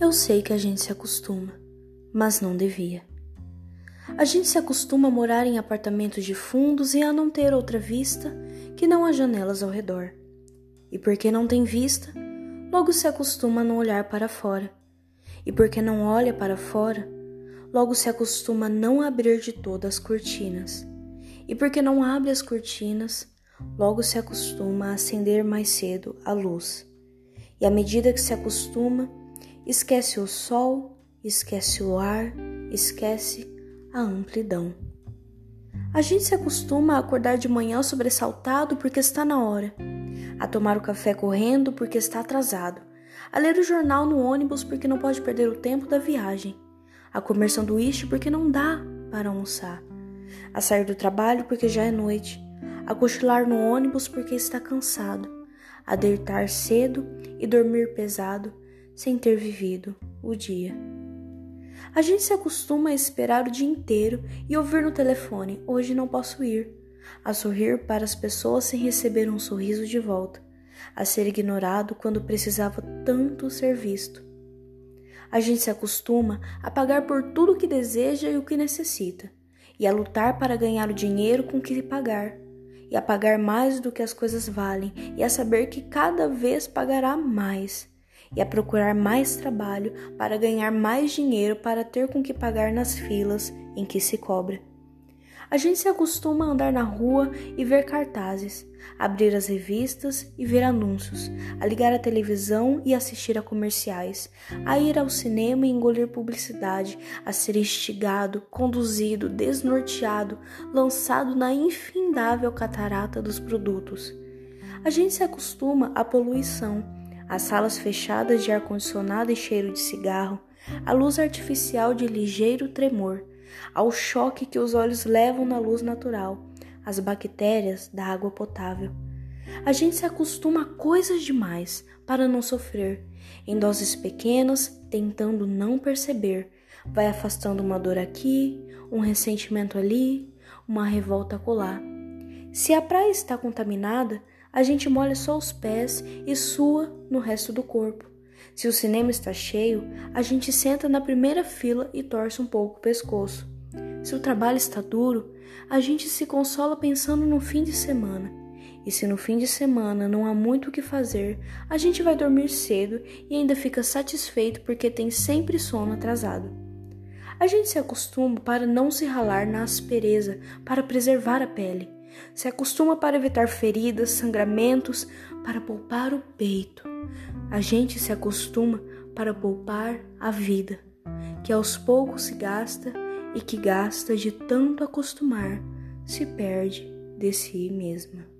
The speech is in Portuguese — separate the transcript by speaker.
Speaker 1: Eu sei que a gente se acostuma, mas não devia. A gente se acostuma a morar em apartamentos de fundos e a não ter outra vista que não as janelas ao redor. E porque não tem vista, logo se acostuma a não olhar para fora. E porque não olha para fora, logo se acostuma a não abrir de todas as cortinas. E porque não abre as cortinas, logo se acostuma a acender mais cedo a luz. E à medida que se acostuma, esquece o sol, esquece o ar, esquece a amplidão. A gente se acostuma a acordar de manhã sobressaltado porque está na hora, a tomar o café correndo porque está atrasado, a ler o jornal no ônibus porque não pode perder o tempo da viagem, a comer sanduíche porque não dá para almoçar, a sair do trabalho porque já é noite, a cochilar no ônibus porque está cansado, a deitar cedo e dormir pesado sem ter vivido o dia. A gente se acostuma a esperar o dia inteiro e ouvir no telefone: hoje não posso ir. A sorrir para as pessoas sem receber um sorriso de volta. A ser ignorado quando precisava tanto ser visto. A gente se acostuma a pagar por tudo o que deseja e o que necessita, e a lutar para ganhar o dinheiro com que pagar, e a pagar mais do que as coisas valem, e a saber que cada vez pagará mais e a procurar mais trabalho para ganhar mais dinheiro para ter com que pagar nas filas em que se cobra. A gente se acostuma a andar na rua e ver cartazes, abrir as revistas e ver anúncios, a ligar a televisão e assistir a comerciais, a ir ao cinema e engolir publicidade, a ser instigado, conduzido, desnorteado, lançado na infindável catarata dos produtos. A gente se acostuma à poluição as salas fechadas de ar-condicionado e cheiro de cigarro, a luz artificial de ligeiro tremor, ao choque que os olhos levam na luz natural, as bactérias da água potável. A gente se acostuma a coisas demais para não sofrer, em doses pequenas, tentando não perceber. Vai afastando uma dor aqui, um ressentimento ali, uma revolta acolá. Se a praia está contaminada, a gente molha só os pés e sua no resto do corpo. Se o cinema está cheio, a gente senta na primeira fila e torce um pouco o pescoço. Se o trabalho está duro, a gente se consola pensando no fim de semana. E se no fim de semana não há muito o que fazer, a gente vai dormir cedo e ainda fica satisfeito porque tem sempre sono atrasado. A gente se acostuma para não se ralar na aspereza, para preservar a pele se acostuma para evitar feridas, sangramentos, para poupar o peito. A gente se acostuma para poupar a vida, que aos poucos se gasta e que gasta de tanto acostumar, se perde de si mesma.